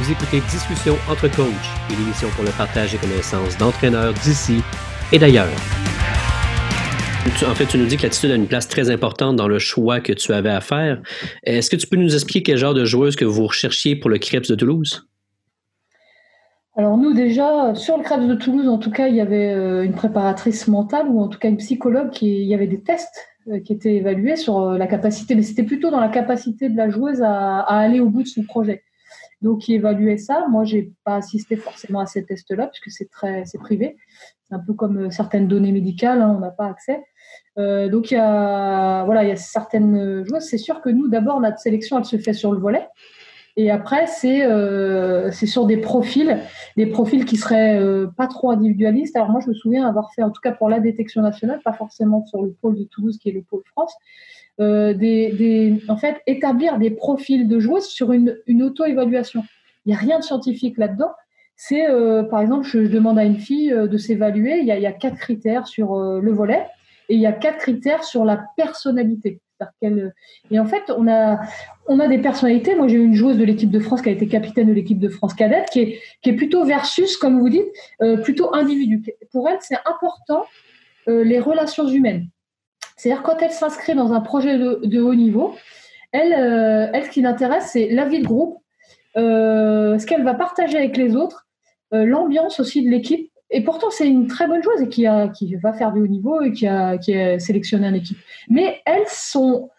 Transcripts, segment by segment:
Vous écoutez Discussion entre coachs, une émission pour le partage des connaissances d'entraîneurs d'ici et d'ailleurs. En fait, tu nous dis que l'attitude a une place très importante dans le choix que tu avais à faire. Est-ce que tu peux nous expliquer quel genre de joueuse que vous recherchiez pour le Krebs de Toulouse? Alors nous déjà, sur le Krebs de Toulouse, en tout cas, il y avait euh, une préparatrice mentale ou en tout cas une psychologue qui, il y avait des tests euh, qui étaient évalués sur euh, la capacité, mais c'était plutôt dans la capacité de la joueuse à, à aller au bout de son projet donc qui évaluait ça. Moi, j'ai pas assisté forcément à ces tests-là puisque c'est très, c'est privé. C'est un peu comme euh, certaines données médicales, hein, on n'a pas accès. Euh, donc il y a, voilà, il y a certaines choses. C'est sûr que nous, d'abord, notre sélection, elle se fait sur le volet. Et après, c'est euh, sur des profils, des profils qui seraient euh, pas trop individualistes. Alors moi, je me souviens avoir fait, en tout cas pour la détection nationale, pas forcément sur le pôle de Toulouse qui est le pôle France, euh, en fait, établir des profils de joueuses sur une, auto-évaluation. Il n'y a rien de scientifique là-dedans. C'est, euh, par exemple, je, demande à une fille euh, de s'évaluer. Il, y a quatre critères sur le volet et il y a quatre critères sur la personnalité. Et en fait, on a, des personnalités. Moi, j'ai une joueuse de l'équipe de France qui a été capitaine de l'équipe de France cadette, qui est plutôt versus, comme vous dites, plutôt individu. Pour elle, c'est important les relations humaines. C'est-à-dire quand elle s'inscrit dans un projet de, haut niveau, elle, euh, elle, ce qui l'intéresse, c'est la vie de groupe, euh, ce qu'elle va partager avec les autres, euh, l'ambiance aussi de l'équipe. Et pourtant, c'est une très bonne joueuse et qui, a, qui va faire du haut niveau et qui a, qui une équipe. Mais elles sont,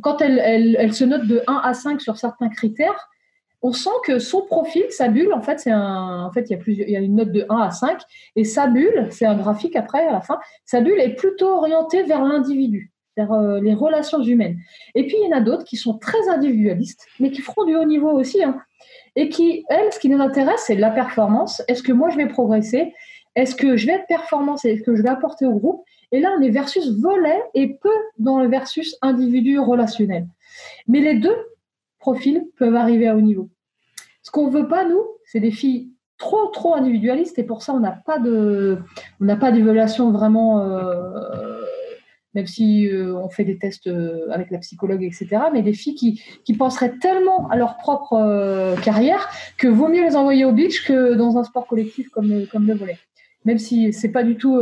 quand elles, se notent de 1 à 5 sur certains critères, on sent que son profil, sa bulle, en fait, un, en fait, il y a plusieurs, il y a une note de 1 à 5, et sa bulle, c'est un graphique après, à la fin, sa bulle est plutôt orientée vers l'individu, vers euh, les relations humaines. Et puis, il y en a d'autres qui sont très individualistes, mais qui feront du haut niveau aussi, hein, et qui, elles, ce qui les intéresse, c'est la performance. Est-ce que moi, je vais progresser? Est-ce que je vais être performance Est-ce que je vais apporter au groupe Et là, on est versus volet et peu dans le versus individu relationnel. Mais les deux profils peuvent arriver à haut niveau. Ce qu'on veut pas, nous, c'est des filles trop, trop individualistes et pour ça, on n'a pas de, on n'a pas d'évaluation vraiment, euh, même si euh, on fait des tests euh, avec la psychologue, etc. Mais des filles qui, qui penseraient tellement à leur propre carrière que vaut mieux les envoyer au beach que dans un sport collectif comme, comme le volet même si c'est pas du tout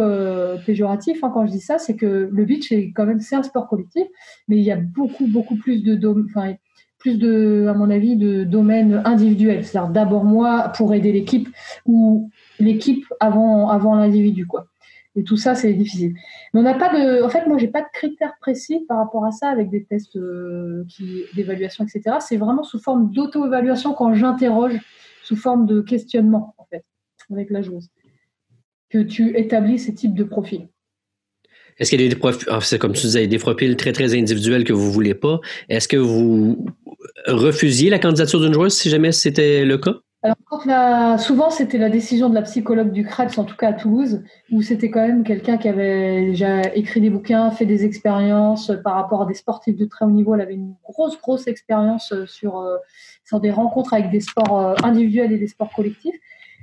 péjoratif hein, quand je dis ça, c'est que le beach est quand même c'est un sport collectif, mais il y a beaucoup beaucoup plus de enfin plus de, à mon avis, de domaines individuels. C'est-à-dire d'abord moi pour aider l'équipe ou l'équipe avant, avant l'individu, quoi. Et tout ça, c'est difficile. Mais on n'a pas de, en fait, moi, j'ai pas de critères précis par rapport à ça avec des tests euh, d'évaluation, etc. C'est vraiment sous forme d'auto-évaluation quand j'interroge, sous forme de questionnement, en fait, avec la joueuse, que tu établis ces types de profils. Est-ce qu'il y a des profils, ah, très, très individuels que vous voulez pas? Est-ce que vous refusiez la candidature d'une joueuse si jamais c'était le cas? Alors, souvent, c'était la décision de la psychologue du Krebs, en tout cas à Toulouse, où c'était quand même quelqu'un qui avait déjà écrit des bouquins, fait des expériences par rapport à des sportifs de très haut niveau. Elle avait une grosse, grosse expérience euh, sur, euh, sur des rencontres avec des sports euh, individuels et des sports collectifs.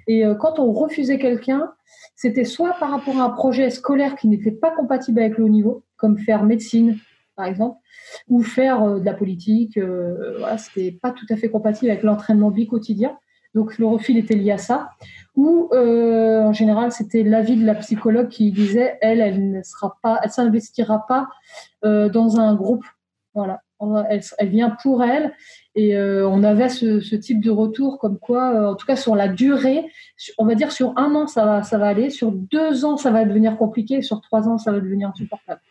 Et quand on refusait quelqu'un, c'était soit par rapport à un projet scolaire qui n'était pas compatible avec le haut niveau, comme faire médecine, par exemple, ou faire euh, de la politique. Euh, voilà, c'était pas tout à fait compatible avec l'entraînement quotidien. Donc le refil était lié à ça. Ou euh, en général, c'était l'avis de la psychologue qui disait elle, elle ne sera pas, elle s'investira pas dans un groupe. Voilà, elle, elle, vient pour elle. Et on avait ce, type de retour comme quoi, en tout cas sur la durée, on va dire sur un an ça va, ça va aller, sur deux ans ça va devenir compliqué, sur trois ans ça va devenir insupportable.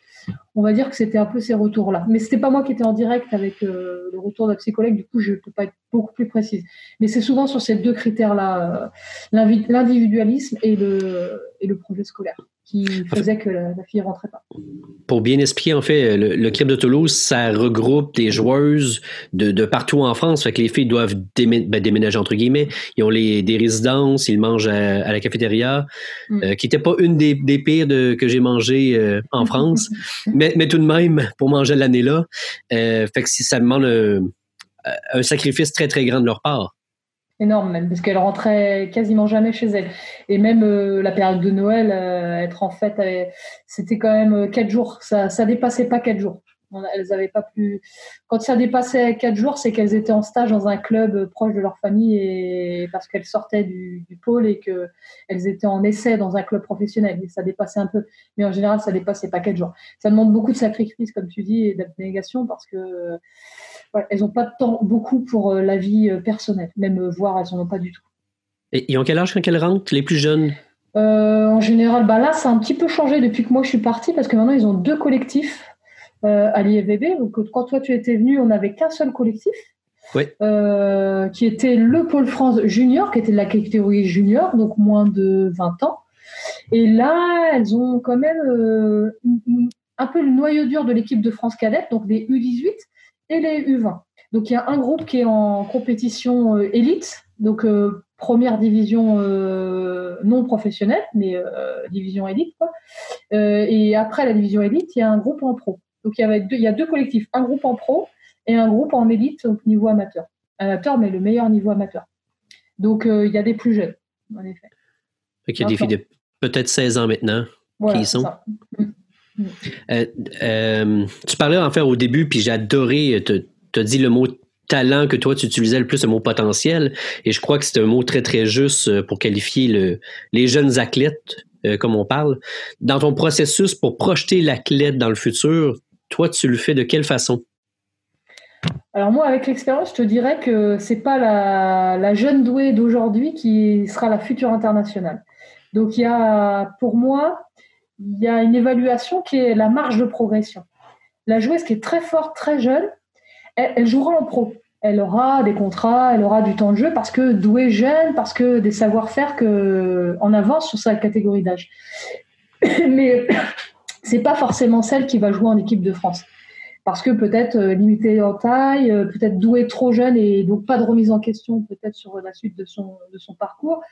On va dire que c'était un peu ces retours-là. Mais c'était pas moi qui étais en direct avec euh, le retour de la psychologue, du coup je ne peux pas être beaucoup plus précise. Mais c'est souvent sur ces deux critères-là, euh, l'individualisme et le, et le projet scolaire qui faisait que la, fille rentrait pas. Pour bien expliquer, en fait, le, club de Toulouse, ça regroupe des joueuses de, partout en France. Fait que les filles doivent ben, déménager, entre guillemets. Ils ont les, des résidences, ils mangent à, la cafétéria, mm. euh, qui n'était pas une des, pires que j'ai mangé euh, en France. mais, tout de même, pour manger l'année-là, euh, fait que ça demande un sacrifice très, très grand de leur part énorme même, parce qu'elle rentrait quasiment jamais chez elle. Et même euh, la période de Noël, euh, être en fête, c'était quand même euh, quatre jours. Ça, ça dépassait pas quatre jours. elles avaient pas plus. Quand ça dépassait quatre jours, c'est qu'elles étaient en stage dans un club proche de leur famille et parce qu'elles sortaient du, pôle et que elles étaient en essai dans un club professionnel. Et ça dépassait un peu, mais en général, ça dépassait pas quatre jours. Ça demande beaucoup de sacrifices, comme tu dis, et d'abnégation parce que elles n'ont pas de temps beaucoup pour euh, la vie euh, personnelle, même euh, voir, elles n'en ont pas du tout. Et ils ont quel âge quand elles rentrent, les plus jeunes? En général, bah là, ça a un petit peu changé depuis que moi je suis partie, parce que maintenant ils ont deux collectifs à l'IFBB. Donc quand toi tu étais venu, on n'avait qu'un seul collectif. Oui. qui était le Pôle France Junior, qui était de la catégorie junior, donc moins de 20 ans. Et là, elles ont quand même un peu le noyau dur de l'équipe de France cadette, donc des U18, et les U20. Donc il y a un groupe qui est en compétition euh, élite, donc euh, première division euh, non professionnelle, mais division élite. Quoi. et après la division élite, il y a un groupe en pro. Donc il y, avait deux, il y a deux collectifs, un groupe en pro et un groupe en élite, donc niveau amateur. Amateur, mais le meilleur niveau amateur. Donc il y a des plus jeunes, en effet. il y a des filles de peut-être 16 ans maintenant qui y sont. Mm. Euh, euh, tu parlais en fait au début, puis j'ai adoré, tu as dit le mot talent que toi tu utilisais le plus, le mot potentiel, et je crois que c'est un mot très très juste euh, pour qualifier le, les jeunes athlètes, comme on parle. Dans ton processus pour projeter l'athlète dans le futur, toi tu le fais de quelle façon? Alors moi, avec l'expérience, je te dirais que c'est pas la jeune douée d'aujourd'hui qui sera la future internationale. Donc il y a, pour moi, il y a une évaluation qui est la marge de progression. La joueuse qui est très forte, très jeune, elle, jouera en pro. Elle aura des contrats, elle aura du temps de jeu parce que douée jeune, parce que des savoir-faire que en avance sur sa catégorie d'âge. Mais c'est pas forcément celle qui va jouer en équipe de France parce que peut-être euh, limitée en taille, euh, peut-être douée trop jeune et donc pas de remise en question peut-être sur la suite de son, de son parcours.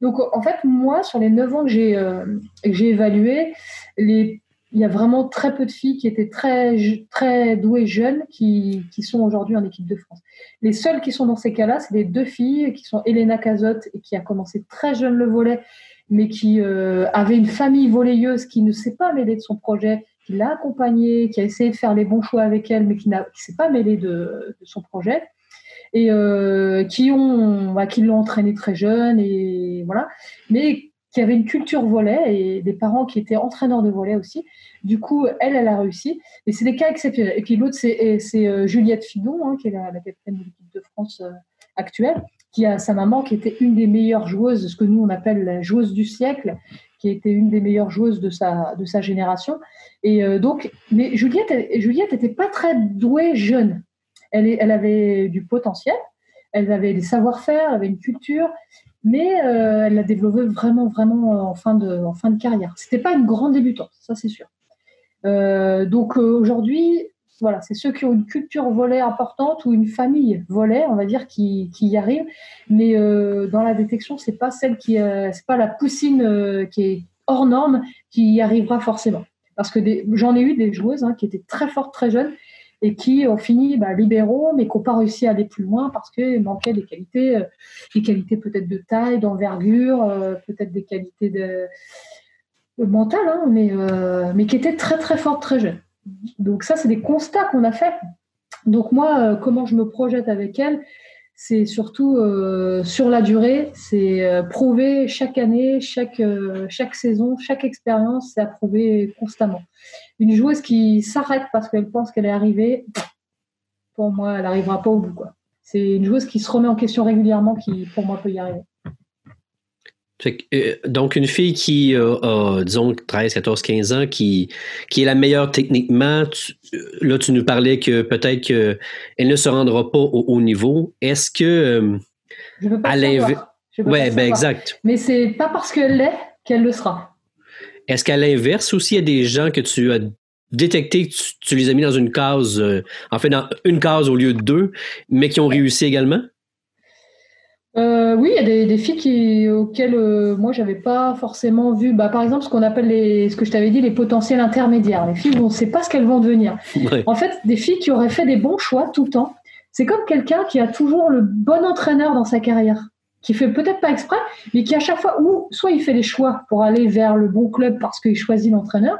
Donc, en fait, moi, sur les 9 ans que j'ai euh, évalué, il y a vraiment très peu de filles qui étaient très, très douées jeunes qui, sont aujourd'hui en équipe de France. Les seules qui sont dans ces cas-là, c'est les deux filles qui sont Elena Cazotte, qui a commencé très jeune le volet, mais qui euh, avait une famille volleyeuse qui ne s'est pas mêlée de son projet, qui l'a accompagnée, qui a essayé de faire les bons choix avec elle, mais qui ne s'est pas mêlée de, son projet et euh, qui ont bah, qui l'ont entraîné très jeune et voilà mais qui avait une culture volet et des parents qui étaient entraîneurs de volet aussi. Du coup, elle, elle a réussi. Et c'est des cas exceptionnels. Et puis l'autre, c'est, c'est euh, Juliette Fidon, hein, qui est la, capitaine de l'équipe de France euh, actuelle, qui a sa maman qui était une des meilleures joueuses, ce que nous on appelle la joueuse du siècle, qui était une des meilleures joueuses de sa, de sa génération. Et donc, mais Juliette, Juliette n'était pas très douée jeune elle, avait du potentiel, elle avait des savoir-faire, elle avait une culture, mais euh, elle l'a développé vraiment, vraiment en fin de, en fin de carrière. C'était pas une grande débutante, ça c'est sûr. Euh, donc euh, aujourd'hui, voilà, c'est ceux qui ont une culture volet importante ou une famille volet, on va dire, qui, y arrivent. Mais dans la détection, c'est pas celle qui, c'est pas la poussine qui est hors norme qui y arrivera forcément. Parce que j'en ai eu des joueuses hein, qui étaient très fortes, très jeunes, et qui ont fini bah, libéraux, mais qui n'ont pas réussi à aller plus loin parce qu'il manquait des qualités, euh, des qualités peut-être de taille, d'envergure, euh, peut-être des qualités de, mentales, hein, mais, euh, mais qui étaient très très fortes très jeunes. Donc ça, c'est des constats qu'on a faits. Donc moi, comment je me projette avec elles c'est surtout euh, sur la durée, c'est euh, prouver chaque année, chaque, euh, chaque saison, chaque expérience, c'est à prouver constamment. Une joueuse qui s'arrête parce qu'elle pense qu'elle est arrivée, pour moi, elle n'arrivera pas au bout. C'est une joueuse qui se remet en question régulièrement qui, pour moi, peut y arriver. Euh, donc, une fille qui a, disons, 13, 14, 15 ans, qui, qui est la meilleure techniquement, euh, là, tu nous parlais que peut-être qu'elle ne se rendra pas au haut niveau. Est-ce que. Euh, Je veux pas à l'inverse. Oui, ben exact. Mais c'est pas parce qu'elle l'est qu'elle le sera. Est-ce qu'à l'inverse aussi, il y a des gens que tu as détectés, que tu, les as mis dans une case, en fait, dans une case au lieu de deux, mais qui ont réussi également? Euh, oui, il y a des, filles qui, auxquelles euh, moi j'avais pas forcément vu. Bah, par exemple, ce qu'on appelle les, ce que je t'avais dit, les potentiels intermédiaires. Les filles, on ne sait pas ce qu'elles vont devenir. En fait, des filles qui auraient fait des bons choix tout le temps. C'est comme quelqu'un qui a toujours le bon entraîneur dans sa carrière. Qui fait peut-être pas exprès, mais qui à chaque fois, ou soit il fait des choix pour aller vers le bon club parce qu'il choisit l'entraîneur,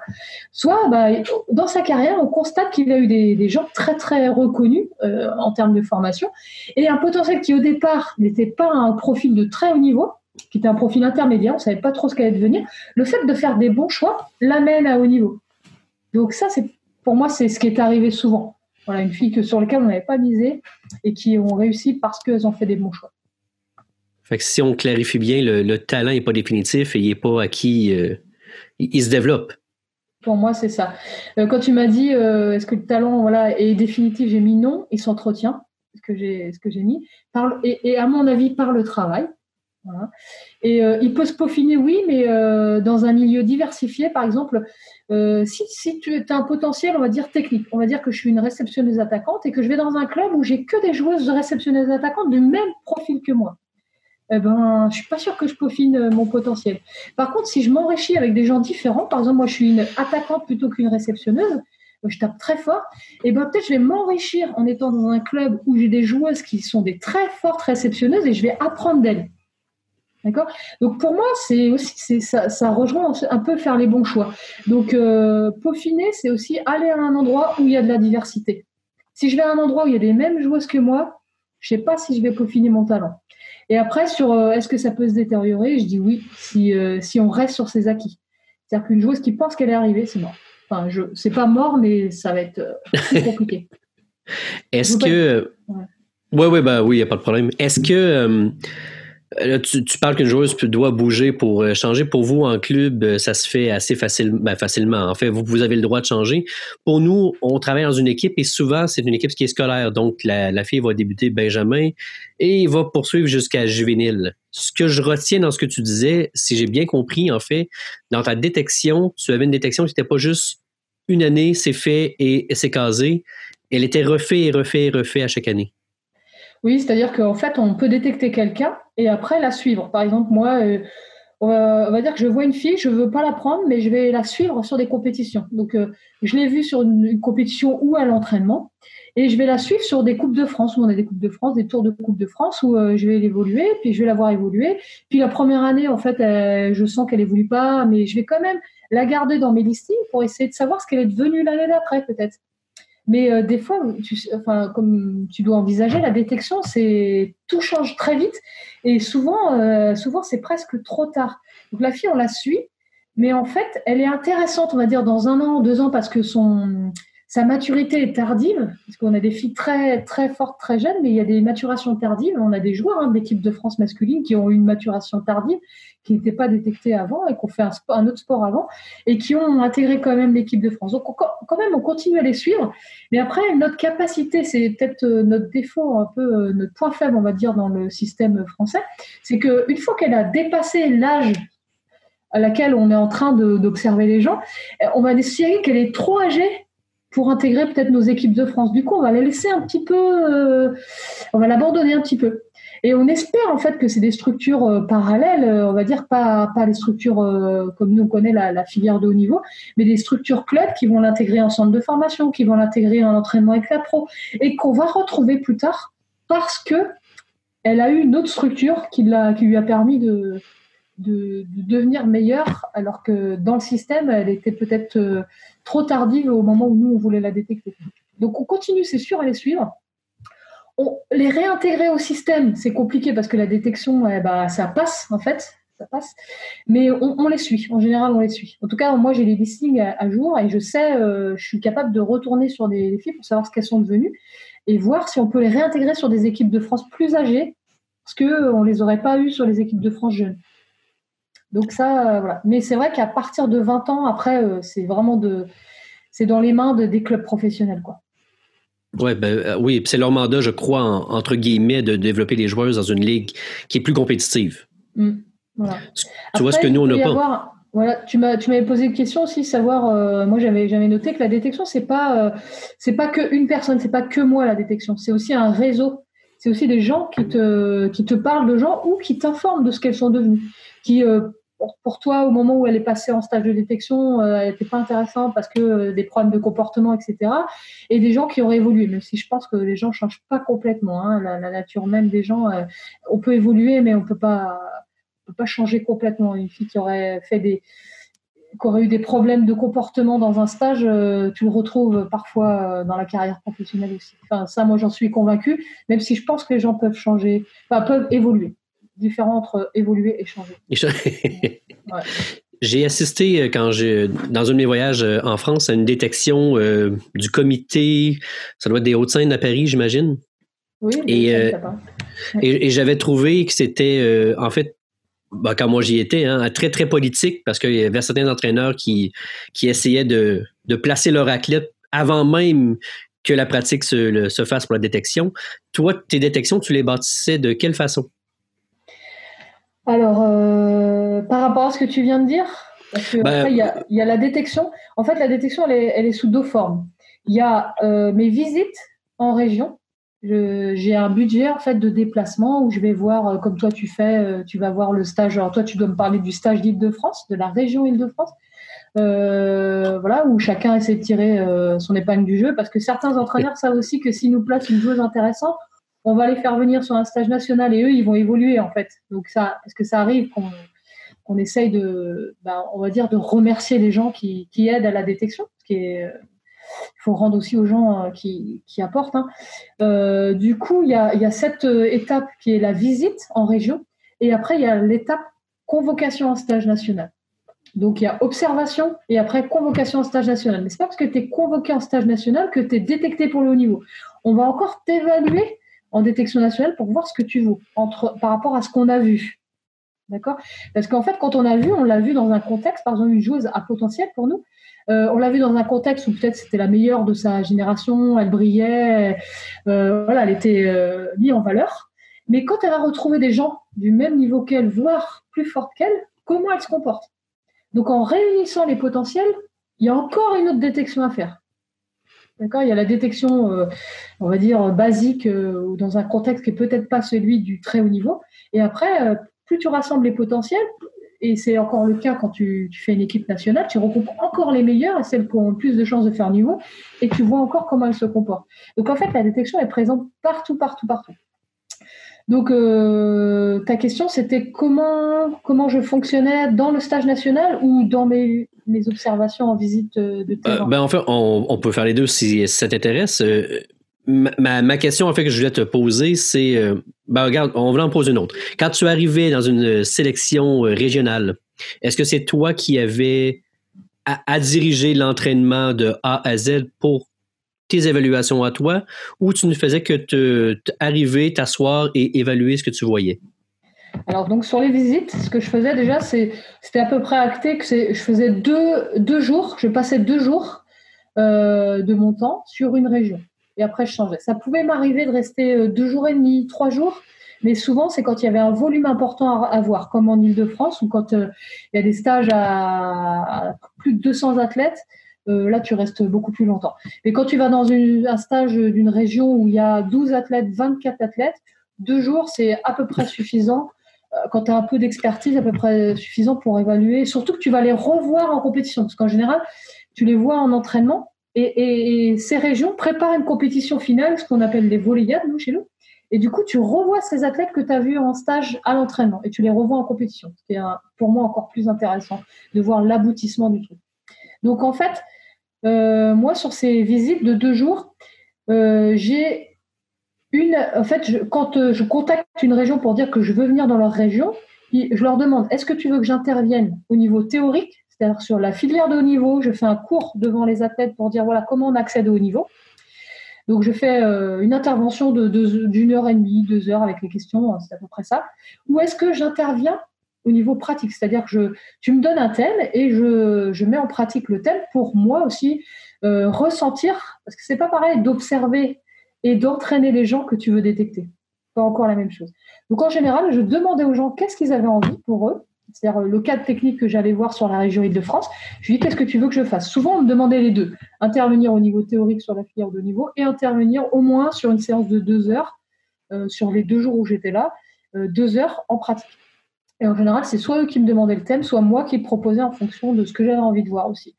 soit bah, dans sa carrière, on constate qu'il a eu des, gens très très reconnus euh, en termes de formation et un potentiel qui au départ n'était pas un profil de très haut niveau, qui était un profil intermédiaire, on savait pas trop ce qu'allait devenir. Le fait de faire des bons choix l'amène à haut niveau. Donc ça, c'est pour moi, c'est ce qui est arrivé souvent. Voilà, une fille que, sur laquelle on n'avait pas misé et qui ont réussi parce qu'elles ont fait des bons choix. Fait que si on clarifie bien, le, talent n'est pas définitif et il n'est pas acquis, euh, il, se développe. Pour moi, c'est ça. Euh, quand tu m'as dit euh, est-ce que le talent voilà, est définitif, j'ai mis non, il s'entretient, ce que j'ai mis, par, et, à mon avis par le travail. Et il peut se peaufiner, oui, mais dans un milieu diversifié, par exemple, si, si, tu as un potentiel, on va dire technique, on va dire que je suis une réceptionneuse attaquante et que je vais dans un club où j'ai que des joueuses réceptionneuses attaquantes du même profil que moi eh ben, je suis pas sûre que je peaufine euh, mon potentiel. Par contre, si je m'enrichis avec des gens différents, par exemple, moi, je suis une attaquante plutôt qu'une réceptionneuse, euh, je tape très fort, et eh ben peut-être je vais m'enrichir en étant dans un club où j'ai des joueuses qui sont des très fortes réceptionneuses et je vais apprendre d'elles. D'accord? Donc pour moi, c'est aussi ça, ça rejoint un peu faire les bons choix. Donc euh, peaufiner, c'est aussi aller à un endroit où il y a de la diversité. Si je vais à un endroit où il y a les mêmes joueuses que moi, je ne sais pas si je vais peaufiner mon talent. Et après, sur euh, est-ce que ça peut se détériorer, je dis oui, si, euh, si on reste sur ses acquis. C'est-à-dire qu'une joueuse qui pense qu'elle est arrivée, c'est mort. Enfin, je, c'est pas mort, mais ça va être euh, compliqué. Est-ce que. Ouais. ouais, bah oui, il n'y a pas de problème. Est-ce que tu, parles qu'une joueuse doit bouger pour euh, changer. Pour vous, en club, euh, ça se fait assez ben, facilement. En fait, vous, avez le droit de changer. Pour nous, on travaille dans une équipe et souvent, c'est une équipe qui est scolaire. Donc, la, fille va débuter Benjamin et va poursuivre jusqu'à juvénile. Ce que je retiens dans ce que tu disais, si j'ai bien compris, en fait, dans ta détection, tu avais une détection qui n'était pas juste une année, c'est fait et c'est casé. Elle était refait et refait et refait à chaque année. Oui, c'est-à-dire qu'en fait, on peut détecter quelqu'un et après la suivre. Par exemple, moi, euh, on, va, dire que je vois une fille, je ne veux pas la prendre, mais je vais la suivre sur des compétitions. Donc, euh, je l'ai vue sur une, compétition ou à l'entraînement et je vais la suivre sur des Coupes de France, où on a des Coupes de France, des Tours de Coupe de France, où euh, je vais l'évoluer, puis je vais la voir évoluer. Puis la première année, en fait, je sens qu'elle évolue pas, mais je vais quand même la garder dans mes listings pour essayer de savoir ce qu'elle est devenue l'année d'après, peut-être. Mais euh, des fois, tu, enfin, comme tu dois envisager, la détection, c'est tout change très vite et souvent, euh, souvent c'est presque trop tard. Donc la fille, on la suit, mais en fait, elle est intéressante, on va dire, dans un an, deux ans, parce que son, sa maturité est tardive, parce qu'on a des filles très, très fortes, très jeunes, mais il y a des maturations tardives. On a des joueurs hein, de l'équipe de France masculine qui ont eu une maturation tardive, qui n'étaient pas détectés avant et qui ont fait un, autre sport avant, et qui ont intégré quand même l'équipe de France. Donc, quand même, on continue à les suivre. Mais après, notre capacité, c'est peut-être euh, notre défaut, un peu euh, notre point faible, on va dire, dans le système français, c'est qu'une fois qu'elle a dépassé l'âge à laquelle on est en train d'observer les gens, on va décider qu'elle est trop âgée pour intégrer peut-être nos équipes de France. Du coup, on va la laisser un petit peu, euh, on va l'abandonner un petit peu. Et on espère en fait que c'est des structures euh, parallèles, euh, on va dire pas, pas les structures comme nous on connaît la, filière de haut niveau, mais des structures clubs qui vont l'intégrer en centre de formation, qui vont l'intégrer en entraînement avec la pro, et qu'on va retrouver plus tard parce que elle a eu une autre structure qui, qui lui a permis de, de, devenir meilleure, alors que dans le système, elle était peut-être trop tardive au moment où nous, on voulait la détecter. Donc on continue, c'est sûr, à les suivre. On, les réintégrer au système, c'est compliqué parce que la détection, eh ben, ça passe en fait, ça passe. Mais on, les suit, en général, on les suit. En tout cas, moi, j'ai les listings à, jour et je sais, euh, je suis capable de retourner sur des, filles pour savoir ce qu'elles sont devenues et voir si on peut les réintégrer sur des équipes de France plus âgées parce qu'on ne les aurait pas eues sur les équipes de France jeunes. Donc ça, euh, voilà. Mais c'est vrai qu'à partir de 20 ans, après, euh, c'est vraiment de, c'est dans les mains de, des clubs professionnels, quoi. Ouais, ben, euh, oui, c'est leur mandat, je crois, entre guillemets, de développer des joueuses dans une ligue qui est plus compétitive. Mmh, tu, vois ce que nous, on n'a pas. voilà, tu m'avais posé une question aussi, savoir, moi j'avais noté que la détection, c'est pas, c'est pas que une personne, c'est pas que moi la détection, c'est aussi un réseau. C'est aussi des gens qui te, qui te parlent de gens ou qui t'informent de ce qu'elles sont devenues. Qui, pour toi, au moment où elle est passée en stage de détection, euh, elle n'était pas intéressante parce que euh, des problèmes de comportement, etc. Et des gens qui auraient évolué, même si je pense que les gens changent pas complètement. Hein. La, nature même des gens, euh, on peut évoluer, mais on pas, peut pas changer complètement. Une fille qui aurait fait des, qui aurait eu des problèmes de comportement dans un stage, tu le retrouves parfois dans la carrière professionnelle aussi. Enfin, ça, moi, j'en suis convaincue, même si je pense que les gens peuvent changer, peuvent évoluer différent entre évoluer et changer. J'ai assisté euh, quand j'ai dans un de mes voyages euh, en France à une détection euh, du comité, ça doit être des Hauts-de-Seine à Paris, j'imagine. Oui, et, et, j'avais trouvé que c'était en fait bah, quand moi j'y étais, hein, très très politique parce qu'il y avait certains entraîneurs qui, qui essayaient de, de placer leur athlète avant même que la pratique se, se, fasse pour la détection. Toi, tes détections, tu les bâtissais de quelle façon? Alors, euh, par rapport à ce que tu viens de dire, parce qu'il bah, y, a, y a la détection. En fait, la détection, elle est, elle est sous deux formes. Il y a euh, mes visites en région. J'ai un budget en fait de déplacement où je vais voir, euh, comme toi tu fais, tu vas voir le stage. Alors toi, tu dois me parler du stage d'Île-de-France, de la région Île-de-France. voilà, où chacun essaie de tirer son épingle du jeu, parce que certains entraîneurs savent aussi que s'ils nous placent une joueuse intéressante, on va les faire venir sur un stage national et eux, ils vont évoluer en fait. Donc ça, est-ce que ça arrive qu'on essaye de, ben, on va dire, de remercier les gens qui, aident à la détection, ce qui est il faut rendre aussi aux gens euh, qui, apportent. Hein. Euh, du coup, il y a, cette euh, étape qui est la visite en région, et après, il y a l'étape convocation en stage national. Donc, il y a observation et après convocation en stage national. Mais ce n'est pas parce que tu es convoqué en stage national que tu es détecté pour le haut niveau. On va encore t'évaluer en détection nationale pour voir ce que tu vaux entre, par rapport à ce qu'on a vu. D'accord? Parce qu'en fait, quand on a vu, on l'a vu dans un contexte, par exemple, une joueuse à potentiel pour nous. Euh, on l'a vu dans un contexte où peut-être c'était la meilleure de sa génération, elle brillait, euh, voilà, elle était euh, mise en valeur. Mais quand elle a retrouvé des gens du même niveau qu'elle, voire plus forte qu'elle, comment elle se comporte? Donc en réunissant les potentiels, il y a encore une autre détection à faire. D'accord Il y a la détection, euh, on va dire, basique euh, dans un contexte qui n'est peut-être pas celui du très haut niveau. Et après, euh, plus tu rassembles les potentiels, et c'est encore le cas quand tu, fais une équipe nationale, tu regroupes encore les meilleurs et celles qui ont le plus de chances de faire niveau, et tu vois encore comment elles se comportent. Donc en fait, la détection est présente partout, partout, partout. Donc, ta question, c'était comment, comment je fonctionnais dans le stage national ou dans mes, mes observations en visite euh, de terrain? Euh, ben, en fait, on, peut faire les deux si, ça t'intéresse. Euh, ma, ma, question en fait que je voulais te poser, c'est ben, regarde, on va en poser une autre. Quand tu arrivais dans une sélection régionale, est-ce que c'est toi qui avais à, diriger l'entraînement de A à Z pour tes évaluations à toi ou tu ne faisais que te, arriver, t'asseoir et évaluer ce que tu voyais? Alors, donc, sur les visites, ce que je faisais déjà, c'était à peu près acté que je faisais deux, deux, jours, je passais deux jours euh, de mon temps sur une région. Et après, je changeais. Ça pouvait m'arriver de rester euh, deux jours et demi, trois jours, mais souvent, c'est quand il y avait un volume important à, voir, comme en Ile-de-France, ou quand euh, il y a des stages à, plus de 200 athlètes. là, tu restes beaucoup plus longtemps. Mais quand tu vas dans un stage d'une région où il y a 12 athlètes, 24 athlètes, deux jours, c'est à peu près suffisant euh, quand tu as un peu d'expertise, à peu près suffisant pour évaluer. Surtout que tu vas les revoir en compétition, parce qu'en général, tu les vois en entraînement. Et, ces régions préparent une compétition finale, ce qu'on appelle les volleyades, nous, chez nous. Et du coup, tu revois ces athlètes que tu as vus en stage à l'entraînement et tu les revois en compétition. C'est pour moi encore plus intéressant de voir l'aboutissement du truc. Donc, en fait, euh, moi, sur ces visites de deux jours, euh, j'ai en fait, quand euh, je contacte une région pour dire que je veux venir dans leur région, je leur demande est-ce que tu veux que j'intervienne au niveau théorique, c'est-à-dire sur la filière de haut niveau Je fais un cours devant les athlètes pour dire voilà comment on accède au haut niveau. Donc je fais euh, une intervention d'une heure et demie, deux heures avec les questions, hein, c'est à peu près ça. Ou est-ce que j'interviens au niveau pratique, c'est-à-dire que tu me donnes un thème et je, mets en pratique le thème pour moi aussi euh, ressentir, parce que c'est pas pareil d'observer et d'entraîner les gens que tu veux détecter. Pas encore la même chose. Donc en général, je demandais aux gens qu'est-ce qu'ils avaient envie pour eux. C'est-à-dire le cadre technique que j'allais voir sur la région Île-de-France. Je lui dis qu'est-ce que tu veux que je fasse? Souvent, on me demandait les deux. Intervenir au niveau théorique sur la filière de niveau et intervenir au moins sur une séance de deux heures, euh, sur les deux jours où j'étais là, euh, deux heures en pratique. Et en général, c'est soit eux qui me demandaient le thème, soit moi qui proposais en fonction de ce que j'avais envie de voir aussi.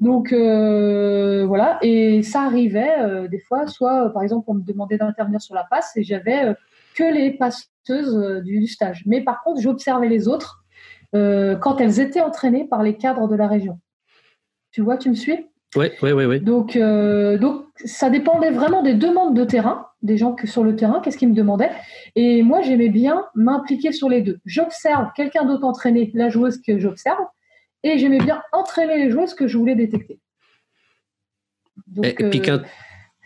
Donc euh, voilà, et ça arrivait euh, des fois, soit euh, par exemple on me demandait d'intervenir sur la passe et j'avais que les passeuses du, stage. Mais par contre, j'observais les autres quand elles étaient entraînées par les cadres de la région. Tu vois, tu me suis? Oui, oui, oui. oui. Donc, donc ça dépendait vraiment des demandes de terrain, des gens que sur le terrain, qu'est-ce qu'ils me demandaient. Et moi, j'aimais bien m'impliquer sur les deux. J'observe quelqu'un d'autre entraîner la joueuse que j'observe et j'aimais bien entraîner les joueuses que je voulais détecter. Donc, euh,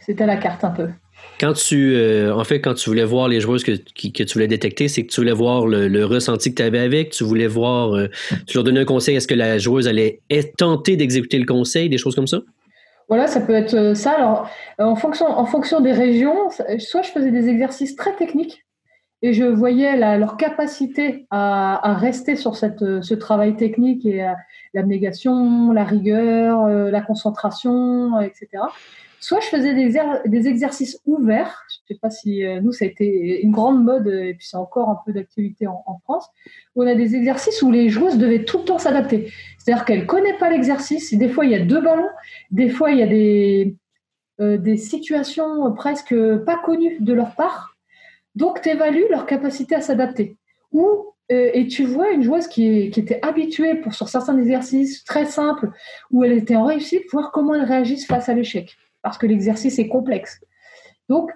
c'était la carte un peu. Quand tu, euh, en fait, quand tu voulais voir les joueuses que, que tu voulais détecter, c'est que tu voulais voir le, ressenti que tu avais avec, tu voulais voir, euh, tu leur donnais un conseil, est-ce que la joueuse allait tenter d'exécuter le conseil, des choses comme ça? Voilà, ça peut être ça. Alors, en fonction, en fonction des régions, soit je faisais des exercices très techniques, et je voyais leur capacité à, rester sur ce travail technique et l'abnégation, la rigueur, euh, la concentration, etc. Soit je faisais des, des exercices ouverts. Je ne sais pas si euh, nous, ça a été une grande mode, et puis c'est encore un peu d'activité en, France, où on a des exercices où les joueuses devaient tout le temps s'adapter. C'est-à-dire qu'elles ne connaissent pas l'exercice. Des fois, il y a deux ballons. Des fois, il y a euh, des situations presque pas connues de leur part donc, tu évalues leur capacité à s'adapter. Ou, euh, et tu vois une joueuse qui, était habituée pour, sur certains exercices très simples, où elle était en réussite, voir comment elle réagisse face à l'échec. Parce que l'exercice est complexe. Donc,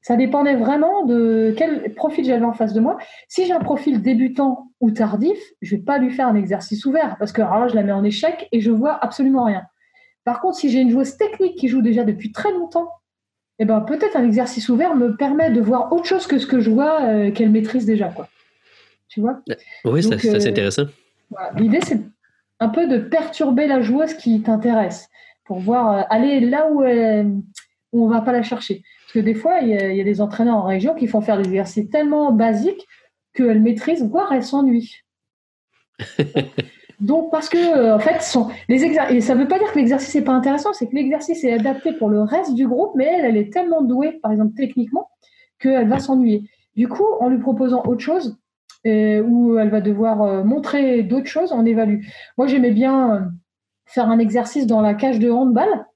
ça dépendait vraiment de quel profil j'avais en face de moi. Si j'ai un profil débutant ou tardif, je vais pas lui faire un exercice ouvert parce que là, je la mets en échec et je vois absolument rien. Par contre, si j'ai une joueuse technique qui joue déjà depuis très longtemps eh ben, peut-être un exercice ouvert me permet de voir autre chose que ce que je vois euh, qu'elle maîtrise déjà. Quoi. Tu vois? Oui, c'est euh, intéressant. L'idée, c'est un peu de perturber la joueuse qui t'intéresse pour voir euh, aller là où, on ne va pas la chercher. Parce que des fois, il y, a, des entraîneurs en région qui font faire des exercices tellement basiques qu'elle maîtrise, voire elle s'ennuie. Donc, parce que, euh, en fait, les et ça ne veut pas dire que l'exercice n'est pas intéressant, c'est que l'exercice est adapté pour le reste du groupe, mais elle, elle est tellement douée, par exemple techniquement, qu'elle va s'ennuyer. Du coup, en lui proposant autre chose, euh, où elle va devoir euh, montrer d'autres choses, on évalue. Moi, j'aimais bien faire un exercice dans la cage de handball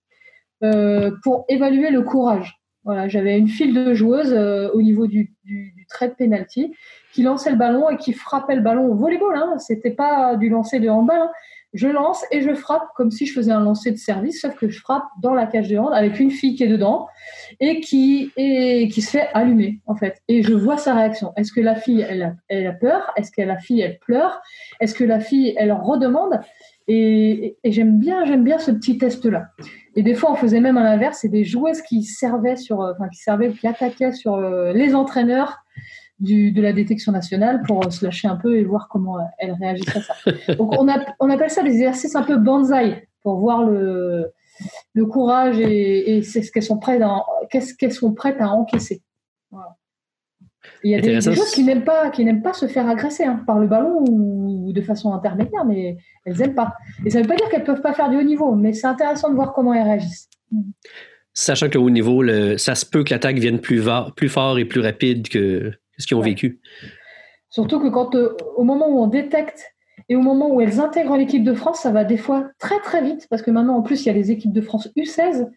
pour évaluer le courage. Voilà, j'avais une file de joueuses au niveau du, du, du trait de penalty qui lançait le ballon et qui frappait le ballon au volleyball. Hein. C'était pas du lancer de handball. Hein. Je lance et je frappe comme si je faisais un lancer de service, sauf que je frappe dans la cage de hand avec une fille qui est dedans et qui, qui se fait allumer, en fait. Et je vois sa réaction. Est-ce que la fille, elle a, peur? Est-ce que la fille, elle pleure? Est-ce que la fille, elle redemande? Et, et j'aime bien, j'aime bien ce petit test-là. Et des fois, on faisait même à l'inverse. C'est des joueuses qui servaient sur, enfin, qui servaient, qui attaquaient sur euh, les entraîneurs de la détection nationale pour se lâcher un peu et voir comment elle réagit à ça. Donc on, a, on appelle ça des exercices un peu bonsaï pour voir le, le courage et, c'est ce qu'elles sont prêtes à, qu'est-ce qu'elles sont prêtes à encaisser. Il y a des, des, qui n'aiment pas, qui n'aiment pas se faire agresser hein, par le ballon ou, de façon intermédiaire, mais elles n'aiment pas. Et ça ne veut pas dire qu'elles peuvent pas faire du haut niveau, mais c'est intéressant de voir comment elles réagissent. Sachant que au haut niveau, le, ça se peut que l'attaque vienne plus, plus fort et plus rapide que, ce qu'ils ont vécu? Surtout que quand, euh, au moment où on détecte et au moment où elles intègrent l'équipe de France, ça va des fois très très vite parce que maintenant en plus il y a les équipes de France U16.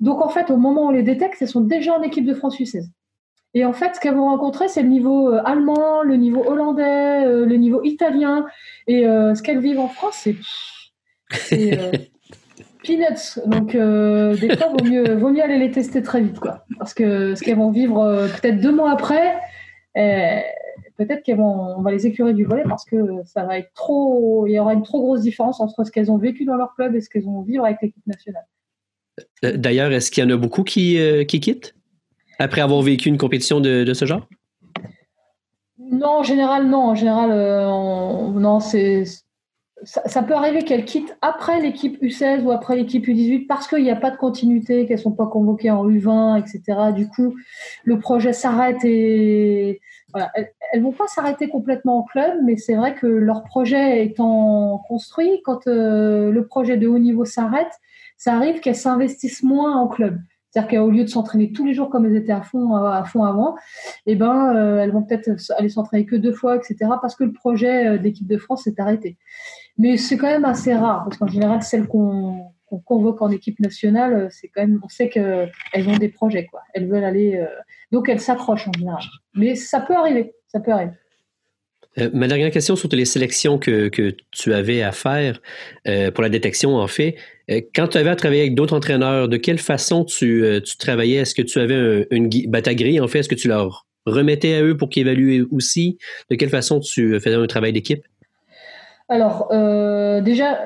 Donc en fait, au moment où on les détecte, elles sont déjà en équipe de France U16. Et en fait, ce qu'elles vont rencontrer, c'est le niveau euh, allemand, le niveau hollandais, euh, le niveau italien. Et ce qu'elles vivent en France, c'est peanuts. Donc des fois, vaut mieux, vaut mieux aller les tester très vite, quoi. Parce que ce qu'elles vont vivre peut-être deux mois après, peut-être qu'on va les écurer du volet parce que ça va être trop, il y aura une trop grosse différence entre ce qu'elles ont vécu dans leur club et ce qu'elles vont vivre avec l'équipe nationale. Euh, d'ailleurs, est-ce qu'il y en a beaucoup qui, euh, qui quittent après avoir vécu une compétition de, ce genre? Non, en général, non. En général, non, c'est ça, peut arriver qu'elles quittent après l'équipe U16 ou après l'équipe U18 parce qu'il n'y a pas de continuité, qu'elles ne sont pas convoquées en U20, etc. Du coup, le projet s'arrête et elles ne vont pas s'arrêter complètement en club, mais c'est vrai que leur projet étant construit, quand euh, le projet de haut niveau s'arrête, ça arrive qu'elles s'investissent moins en club. C'est-à-dire qu'au lieu de s'entraîner tous les jours comme elles étaient à fond, à fond avant, eh ben, euh, elles vont peut-être aller s'entraîner que deux fois, etc. Parce que le projet euh, d'équipe de France s'est arrêté. Mais c'est quand même assez rare parce qu'en général, celles qu'on convoque en équipe nationale, euh, c'est quand même, on sait qu'elles ont des projets, quoi. Elles veulent aller, donc elles s'accrochent en général. Mais ça peut arriver, ça peut arriver. Euh, ma dernière question sur les sélections que, que tu avais à faire euh, pour la détection, en fait. Euh, quand tu avais à travailler avec d'autres entraîneurs, de quelle façon tu, tu travaillais? Est-ce que tu avais une ben, ta grille, en fait? Est-ce que tu leur remettais à eux pour qu'ils évaluent aussi? De quelle façon tu faisais un travail d'équipe? Alors, déjà,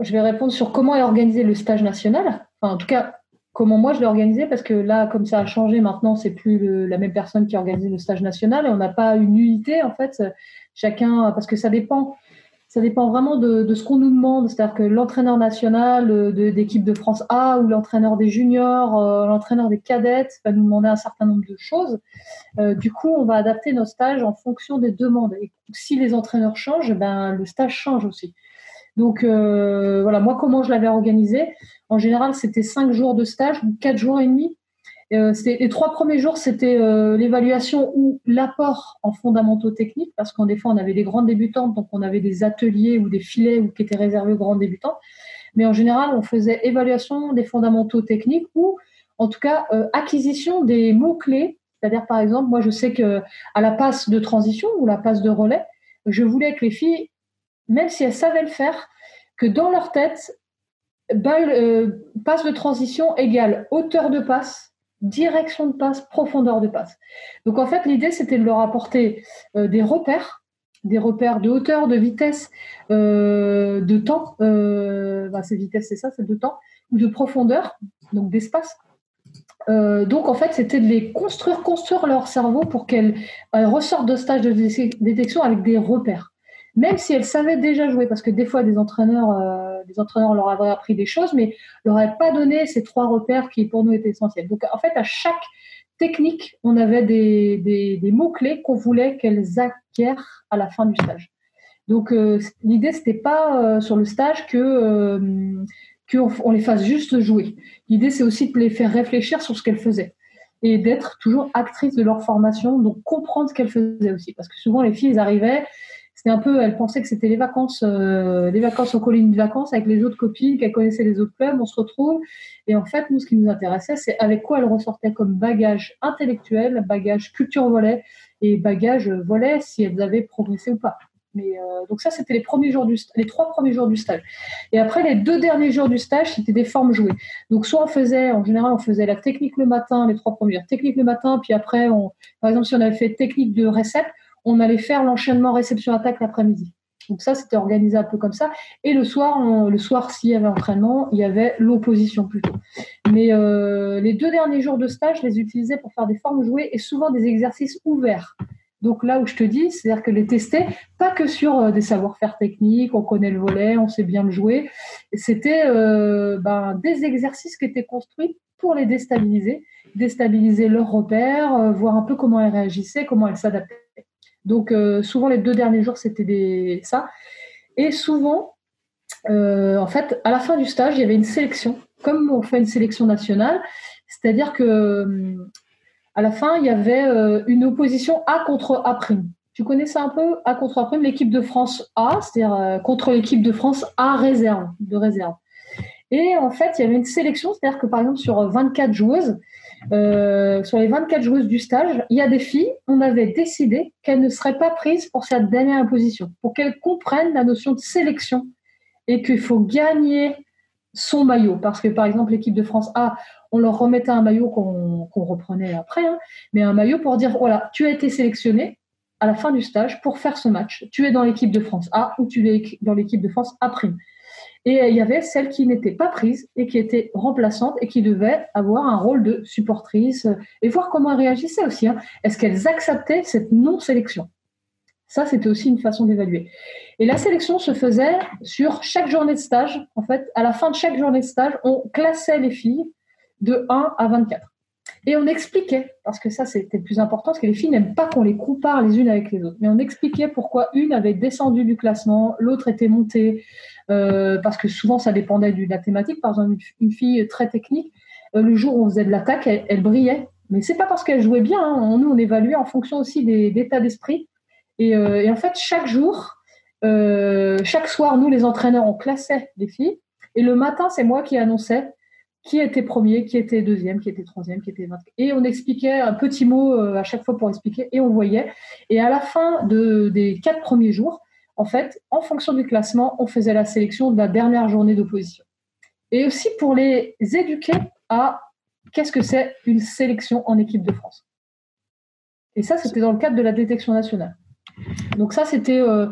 je vais répondre sur comment est organisé le stage national. Enfin, en tout cas, comment moi je l'ai organisé parce que là, comme ça a changé maintenant, c'est plus la même personne qui organise le stage national et on n'a pas une unité en fait. Chacun, parce que ça dépend, ça dépend vraiment de, ce qu'on nous demande. C'est-à-dire que l'entraîneur national euh, d'équipe de, France A ou l'entraîneur des juniors, euh, l'entraîneur des cadettes va nous demander un certain nombre de choses. Euh, du coup, on va adapter nos stages en fonction des demandes. Et si les entraîneurs changent, ben le stage change aussi. Donc voilà, moi comment je l'avais organisé? En général, c'était cinq jours de stage ou quatre jours et demi. Euh, les trois premiers jours, c'était euh, l'évaluation ou l'apport en fondamentaux techniques, parce qu'en des fois, on avait des grandes débutantes, donc on avait des ateliers ou des filets ou qui étaient réservés aux grandes débutantes. Mais en général, on faisait évaluation des fondamentaux techniques ou, en tout cas, euh, acquisition des mots clés. C'est-à-dire, par exemple, moi, je sais que à la passe de transition ou la passe de relais, je voulais que les filles, même si elles savaient le faire, que dans leur tête, passe de transition égale hauteur de passe, direction de passe, profondeur de passe. Donc en fait, l'idée, c'était de leur apporter euh, des repères, des repères de hauteur, de vitesse, euh, de temps. Bah, c'est vitesse, c'est ça, c'est de temps, ou de profondeur, donc d'espace. donc en fait, c'était de les construire, construire leur cerveau pour qu'elles ressortent de stage de détection avec des repères même si elles savaient déjà jouer, parce que des fois des entraîneurs, euh, des entraîneurs leur avaient appris des choses, mais leur avaient pas donné ces trois repères qui pour nous étaient essentiels. Donc en fait, à chaque technique, on avait des, des, des mots clés qu'on voulait qu'elles acquièrent à la fin du stage. Donc euh, l'idée c'était pas euh, sur le stage que euh, qu'on on les fasse juste jouer. L'idée c'est aussi de les faire réfléchir sur ce qu'elles faisaient et d'être toujours actrices de leur formation, donc comprendre ce qu'elles faisaient aussi, parce que souvent les filles arrivaient c'était un peu, elle pensait que c'était les vacances, euh, les vacances aux collines de vacances avec les autres copines, qu'elle connaissait les autres clubs, on se retrouve. Et en fait, nous, ce qui nous intéressait, c'est avec quoi elle ressortait comme bagage intellectuel, bagage culture volet et bagage volet si elles avaient progressé ou pas. Mais euh, donc ça, c'était les premiers jours du, les trois premiers jours du stage. Et après, les deux derniers jours du stage, c'était des formes jouées. Donc soit on faisait, en général, on faisait la technique le matin, les trois premières techniques le matin, puis après, on, par exemple, si on avait fait technique de recette, on allait faire l'enchaînement réception-attaque l'après-midi. Donc ça, c'était organisé un peu comme ça. Et le soir, s'il y avait entraînement, il y avait l'opposition plutôt. Mais euh, les deux derniers jours de stage, je les utilisais pour faire des formes jouées et souvent des exercices ouverts. Donc là où je te dis, c'est-à-dire que les tester, pas que sur euh, des savoir-faire techniques, on connaît le volet, on sait bien le jouer. C'était euh, ben, des exercices qui étaient construits pour les déstabiliser, déstabiliser leurs repères, voir un peu comment elles réagissaient, comment elles s'adaptaient. Donc euh, souvent les deux derniers jours c'était des ça. Et souvent, euh, en fait, à la fin du stage, il y avait une sélection, comme on fait une sélection nationale, c'est-à-dire que euh, à la fin, il y avait une opposition A contre A prime. Tu connais ça un peu A contre A? Prime, l'équipe de France A, c'est-à-dire contre l'équipe de France A réserve, de réserve. Et en fait, il y avait une sélection, c'est-à-dire que par exemple sur 24 joueuses, euh, sur les 24 joueuses du stage, il y a des filles, on avait décidé qu'elles ne seraient pas prises pour cette dernière position, pour qu'elles comprennent la notion de sélection et qu'il faut gagner son maillot. Parce que, par exemple, l'équipe de France A, on leur remettait un maillot qu'on reprenait après, hein, mais un maillot pour dire, voilà, tu as été sélectionné à la fin du stage pour faire ce match. Tu es dans l'équipe de France A ou tu es dans l'équipe de France A'. Et il y avait celles qui n'étaient pas prises et qui étaient remplaçantes et qui devaient avoir un rôle de supportrice et voir comment elles réagissaient aussi. Hein. Est-ce qu'elles acceptaient cette non-sélection? Ça, c'était aussi une façon d'évaluer. Et la sélection se faisait sur chaque journée de stage. En fait, à la fin de chaque journée de stage, on classait les filles de 1 à 24. Et on expliquait, parce que ça c'était le plus important, parce que les filles n'aiment pas qu'on les compare les unes avec les autres, mais on expliquait pourquoi une avait descendu du classement, l'autre était montée, euh, parce que souvent ça dépendait de la thématique. Par exemple, une fille très technique, le jour où on faisait de l'attaque, elle, brillait. Mais c'est pas parce qu'elle jouait bien. Hein. Nous, on évaluait en fonction aussi des, d'état d'esprit. Et, et, en fait, chaque jour, chaque soir, nous, les entraîneurs, on classait les filles. Et le matin, c'est moi qui annonçais qui était premier, qui était deuxième, qui était troisième, qui était 20. Et on expliquait un petit mot euh, à chaque fois pour expliquer et on voyait. Et à la fin de, des quatre premiers jours, en fait, en fonction du classement, on faisait la sélection de la dernière journée d'opposition. Et aussi pour les éduquer à qu'est-ce que c'est une sélection en équipe de France. Et ça, c'était dans le cadre de la détection nationale. Donc ça, c'était euh,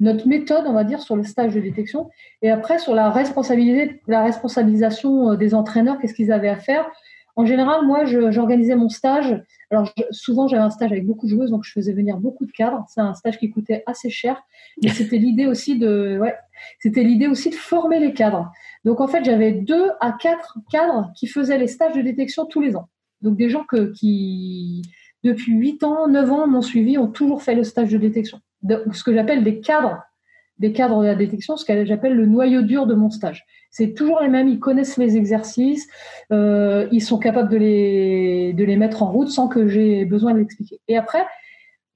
notre méthode, on va dire, sur le stage de détection. Et après, sur la responsabilité, la responsabilisation euh, des entraîneurs, qu'est-ce qu'ils avaient à faire. En général, moi, j'organisais mon stage. Alors, souvent, j'avais un stage avec beaucoup de joueuses, donc je faisais venir beaucoup de cadres. C'est un stage qui coûtait assez cher, mais c'était l'idée aussi de, ouais, c'était l'idée aussi de former les cadres. Donc, en fait, j'avais deux à quatre cadres qui faisaient les stages de détection tous les ans. Donc, des gens que, qui, depuis 8 ans, 9 ans, m'ont suivi, ont toujours fait le stage de détection ce que j'appelle des cadres, des cadres de la détection, ce que j'appelle le noyau dur de mon stage. C'est toujours les mêmes, ils connaissent les exercices, euh, ils sont capables de les, de les mettre en route sans que j'ai besoin de l'expliquer. Et après,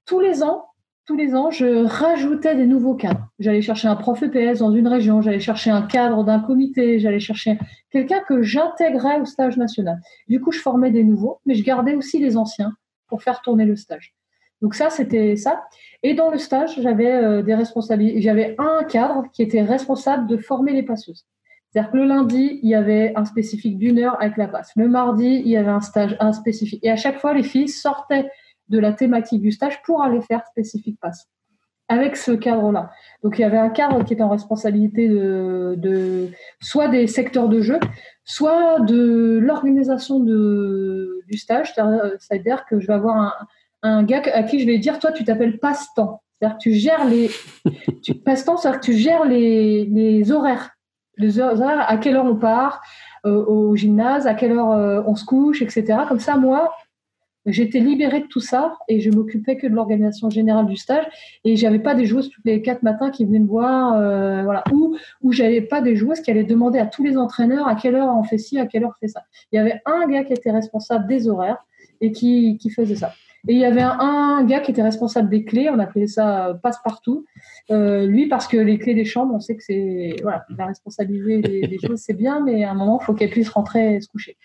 tous les ans, tous les ans, je rajoutais des nouveaux cadres. J'allais chercher un prof EPS dans une région, j'allais chercher un cadre d'un comité, j'allais chercher quelqu'un que j'intégrais au stage national. Du coup, je formais des nouveaux, mais je gardais aussi les anciens pour faire tourner le stage. Donc ça, c'était ça. Et dans le stage, j'avais euh, des responsabilités. J'avais un cadre qui était responsable de former les passeuses. C'est-à-dire que le lundi, il y avait un spécifique d'une heure avec la passe. Le mardi, il y avait un stage, un spécifique. Et à chaque fois, les filles sortaient de la thématique du stage pour aller faire spécifique passe avec ce cadre-là. Donc il y avait un cadre qui était en responsabilité de, de soit des secteurs de jeu, soit de l'organisation du stage. C'est-à-dire que je vais avoir un, un gars à qui je vais dire, toi, tu t'appelles passe-temps. C'est-à-dire que tu gères les tu, passe-temps, c'est-à-dire que tu gères les, les horaires, les horaires, à quelle heure on part euh, au gymnase, à quelle heure euh, on se couche, etc. Comme ça, moi, j'étais libérée de tout ça et je m'occupais que de l'organisation générale du stage et j'avais pas des joueuses tous les quatre matins qui venaient me voir, euh, voilà, ou où j'avais pas des joueuses qui allaient demander à tous les entraîneurs à quelle heure on fait ci, à quelle heure on fait ça. Il y avait un gars qui était responsable des horaires et qui, qui faisait ça. Et il y avait un, gars qui était responsable des clés, on appelait ça euh, passe-partout. Euh, lui, parce que les clés des chambres, on sait que c'est. Voilà, la responsabilité des, choses, c'est bien, mais à un moment, il faut qu'elle puisse rentrer et se coucher.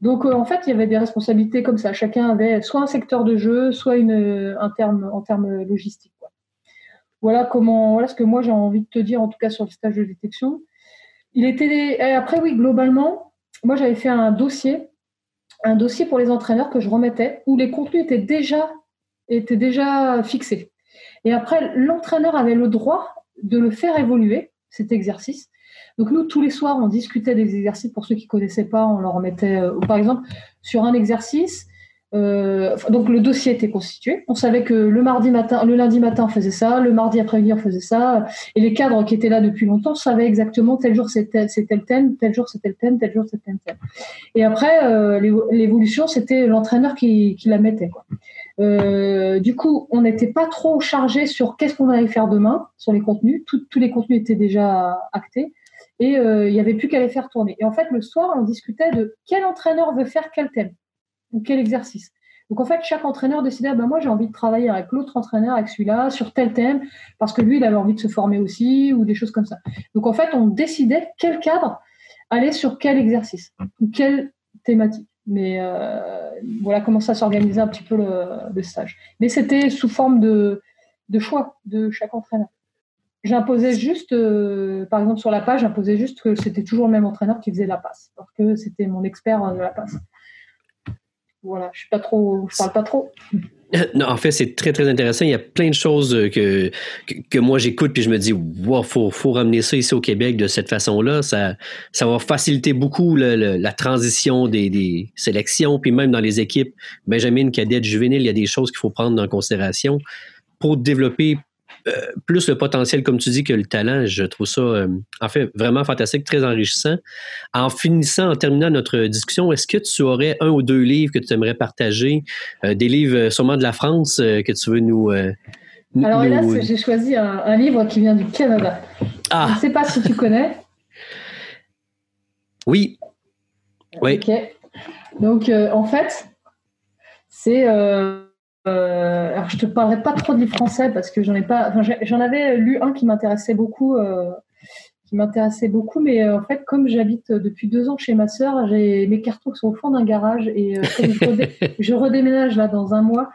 Donc, euh, en fait, il y avait des responsabilités comme ça. Chacun avait soit un secteur de jeu, soit une, un terme, en termes logistiques. Voilà, comment, voilà ce que moi j'ai envie de te dire, en tout cas sur le stage de détection. Il était. Après, oui, globalement, moi j'avais fait un dossier un dossier pour les entraîneurs que je remettais où les contenus étaient déjà, étaient déjà fixés. Et après, l'entraîneur avait le droit de le faire évoluer, cet exercice. Donc nous, tous les soirs, on discutait des exercices. Pour ceux qui ne connaissaient pas, on leur remettait, euh, par exemple, sur un exercice, euh, donc le dossier était constitué. On savait que le mardi matin, le lundi matin on faisait ça, le mardi après-midi on faisait ça, et les cadres qui étaient là depuis longtemps savaient exactement tel jour c'était le thème, tel jour c'était le thème, tel jour c'était le thème. Et après euh, l'évolution c'était l'entraîneur qui, la mettait. Euh, du coup, on n'était pas trop chargé sur qu'est-ce qu'on allait faire demain sur les contenus. tous les contenus étaient déjà actés et il n'y avait plus qu'à les faire tourner. Et en fait, le soir, on discutait de quel entraîneur veut faire quel thème ou quel exercice. Donc en fait, chaque entraîneur décidait, ah ben moi j'ai envie de travailler avec l'autre entraîneur, avec celui-là, sur tel thème, parce que lui, il avait envie de se former aussi, ou des choses comme ça. Donc en fait, on décidait quel cadre aller sur quel exercice, ou quelle thématique. Mais euh, voilà comment ça s'organisait un petit peu le, stage. Mais c'était sous forme de, choix de chaque entraîneur. J'imposais juste, euh, par exemple sur la page, j'imposais juste que c'était toujours le même entraîneur qui faisait la passe, parce que c'était mon expert de la passe. Voilà, je parle pas trop. Non, en fait, c'est très, très intéressant. Il y a plein de choses que, que, moi j'écoute puis je me dis, wow, faut, faut ramener ça ici au Québec de cette façon-là. Ça, ça va faciliter beaucoup la transition des, sélections, puis même dans les équipes Benjamin, cadette, juvénile, il y a des choses qu'il faut prendre en considération pour développer euh, plus le potentiel, comme tu dis, que le talent. Je trouve ça, euh, en fait, vraiment fantastique, très enrichissant. En finissant, en terminant notre discussion, est-ce que tu aurais un ou deux livres que tu aimerais partager, euh, des livres sûrement de la France que tu veux nous... Alors hélas, j'ai choisi un, livre qui vient du Canada. Ah. Je ne sais pas si tu connais. Oui. Oui. Donc, en fait, c'est. Alors, je te parlerai pas trop de livres français parce que j'en ai pas. j'en avais lu un qui m'intéressait beaucoup m'intéressait beaucoup. Mais euh, en fait, comme j'habite depuis deux ans chez ma sœur, j'ai mes cartons qui sont au fond d'un garage et euh, je, redéménage là dans un mois.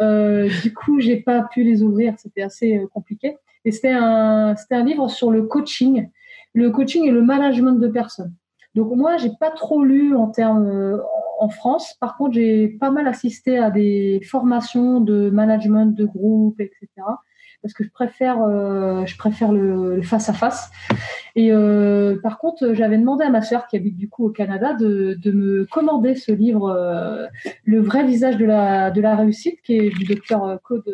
Euh, du coup, j'ai pas pu les ouvrir. C'était assez compliqué. Et c'était un, c'était un livre sur le coaching, le coaching et le management de personnes. Donc moi, j'ai pas trop lu en termes en France. Par contre, j'ai pas mal assisté à des formations de management de groupe, etc parce que je préfère, euh, je préfère le, face à face. Et euh, par contre, j'avais demandé à ma sœur qui habite du coup au Canada de, de me commander ce livre, euh, Le vrai visage de la, de la réussite, qui est du docteur Claude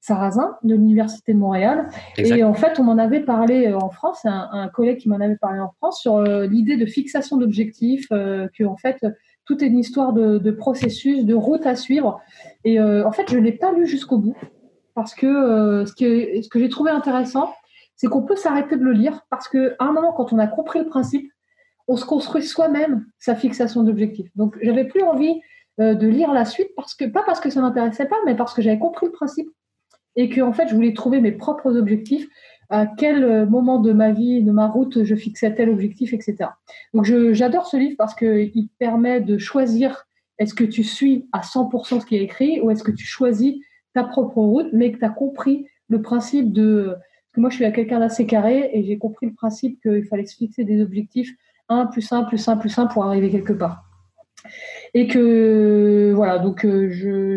Sarrazin de l'Université de Montréal. Et en fait, on m'en avait parlé en France, un, un collègue qui m'en avait parlé en France sur l'idée de fixation d'objectifs, que en fait, tout est une histoire de, processus, de route à suivre. Et en fait, je ne l'ai pas lu jusqu'au bout parce que euh, ce que, j'ai trouvé intéressant, c'est qu'on peut s'arrêter de le lire parce qu'à un moment, quand on a compris le principe, on se construit soi-même sa fixation d'objectifs. Donc, j'avais plus envie euh, de lire la suite parce que pas parce que ça m'intéressait pas, mais parce que j'avais compris le principe et que en fait, je voulais trouver mes propres objectifs. À quel euh, moment de ma vie, de ma route, je fixais tel objectif, etc. Donc, j'adore ce livre parce qu'il permet de choisir est-ce que tu suis à 100% ce qui est écrit ou est-ce que tu choisis ta propre route, mais que tu as compris le principe de. Parce que moi, je suis quelqu'un d'assez carré et j'ai compris le principe qu'il fallait se fixer des objectifs 1 plus 1 plus 1 plus 1 pour arriver quelque part. Et que voilà, donc euh,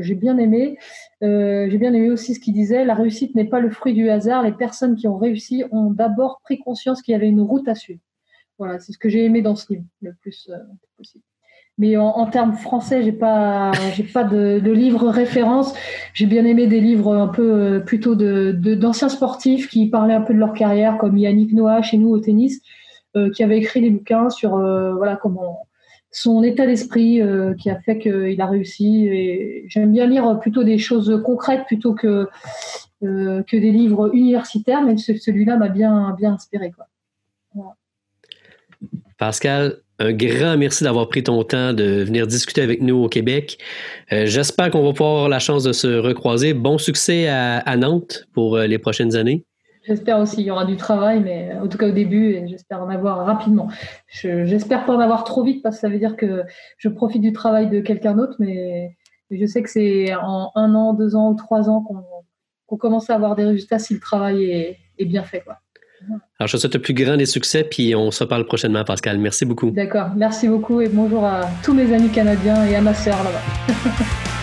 j'ai bien aimé. Euh, j'ai bien aimé aussi ce qu'il disait. La réussite n'est pas le fruit du hasard. Les personnes qui ont réussi ont d'abord pris conscience qu'il y avait une route à suivre. Voilà, c'est ce que j'ai aimé dans ce livre le plus euh, possible. Mais en, termes français, j'ai pas, j'ai pas de, de livres référence. J'ai bien aimé des livres un peu euh, plutôt de, d'anciens sportifs qui parlaient un peu de leur carrière, comme Yannick Noah chez nous au tennis, euh, qui avait écrit des bouquins sur euh, voilà comment son état d'esprit qui a fait qu'il a réussi. J'aime bien lire plutôt des choses concrètes plutôt que que des livres universitaires, mais celui-là m'a bien inspiré. Pascal, un grand merci d'avoir pris ton temps de venir discuter avec nous au Québec. Euh, j'espère qu'on va pouvoir avoir la chance de se recroiser. Bon succès à, Nantes pour euh, les prochaines années. J'espère aussi, il y aura du travail, mais en tout cas au début, et j'espère en avoir rapidement. J'espère pas en avoir trop vite parce que ça veut dire que je profite du travail de quelqu'un d'autre, mais, je sais que c'est en un an, deux ans ou trois ans qu'on commence à avoir des résultats si le travail est, est bien fait. Quoi. Alors, je te souhaite le plus grand des succès, puis on se parle prochainement, Pascal. Merci beaucoup. D'accord. Merci beaucoup et bonjour à tous mes amis canadiens et à ma sœur là-bas.